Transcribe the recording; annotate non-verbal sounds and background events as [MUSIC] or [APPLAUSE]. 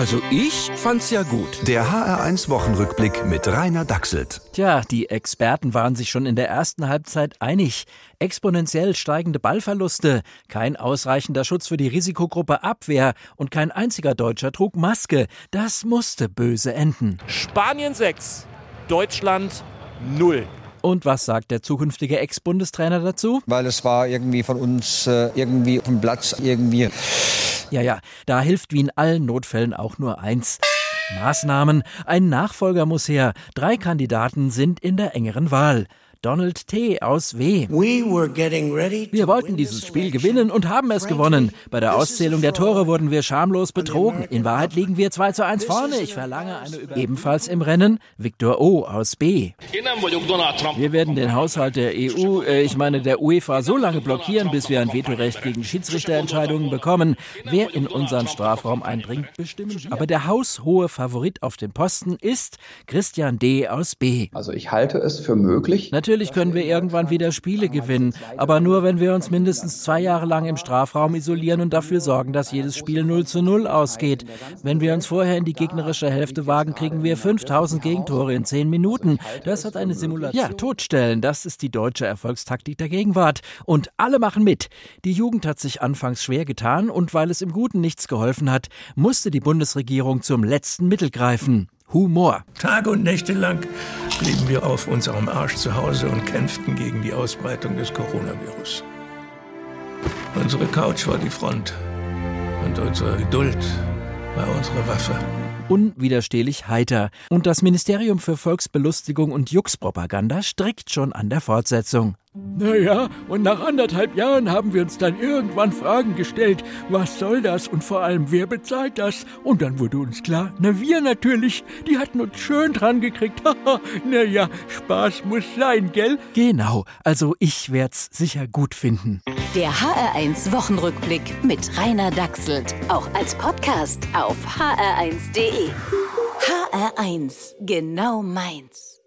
Also ich fand's ja gut. Der HR1 Wochenrückblick mit Rainer Dachselt. Tja, die Experten waren sich schon in der ersten Halbzeit einig. Exponentiell steigende Ballverluste, kein ausreichender Schutz für die Risikogruppe Abwehr und kein einziger Deutscher trug Maske. Das musste böse enden. Spanien 6, Deutschland 0. Und was sagt der zukünftige Ex-Bundestrainer dazu? Weil es war irgendwie von uns äh, irgendwie auf dem Platz irgendwie. Ja, ja, da hilft wie in allen Notfällen auch nur eins. Maßnahmen. Ein Nachfolger muss her. Drei Kandidaten sind in der engeren Wahl. Donald T. aus W. Wir wollten dieses Spiel gewinnen und haben es gewonnen. Bei der Auszählung der Tore wurden wir schamlos betrogen. In Wahrheit liegen wir 2 zu 1 vorne. Ich verlange eine Über Ebenfalls im Rennen Viktor O. aus B. Wir werden den Haushalt der EU, äh, ich meine der UEFA, so lange blockieren, bis wir ein Vetorecht gegen Schiedsrichterentscheidungen bekommen. Wer in unseren Strafraum eindringt, bestimmen wir. Aber der haushohe Favorit auf dem Posten ist Christian D. aus B. Also ich halte es für möglich. Natürlich können wir irgendwann wieder Spiele gewinnen, aber nur wenn wir uns mindestens zwei Jahre lang im Strafraum isolieren und dafür sorgen, dass jedes Spiel 0 zu 0 ausgeht. Wenn wir uns vorher in die gegnerische Hälfte wagen, kriegen wir 5000 Gegentore in 10 Minuten. Das hat eine Simulation. Ja, totstellen, das ist die deutsche Erfolgstaktik der Gegenwart. Und alle machen mit. Die Jugend hat sich anfangs schwer getan und weil es im Guten nichts geholfen hat, musste die Bundesregierung zum letzten Mittel greifen. Humor. Tage und Nächte lang blieben wir auf unserem Arsch zu Hause und kämpften gegen die Ausbreitung des Coronavirus. Unsere Couch war die Front und unsere Geduld war unsere Waffe. Unwiderstehlich heiter. Und das Ministerium für Volksbelustigung und Juxpropaganda strickt schon an der Fortsetzung. Naja, und nach anderthalb Jahren haben wir uns dann irgendwann Fragen gestellt, was soll das und vor allem, wer bezahlt das? Und dann wurde uns klar, na wir natürlich, die hatten uns schön dran gekriegt. [LAUGHS] naja, Spaß muss sein, gell? Genau, also ich werd's sicher gut finden. Der HR1 Wochenrückblick mit Rainer Dachselt, auch als Podcast auf hr1.de. HR1, genau meins.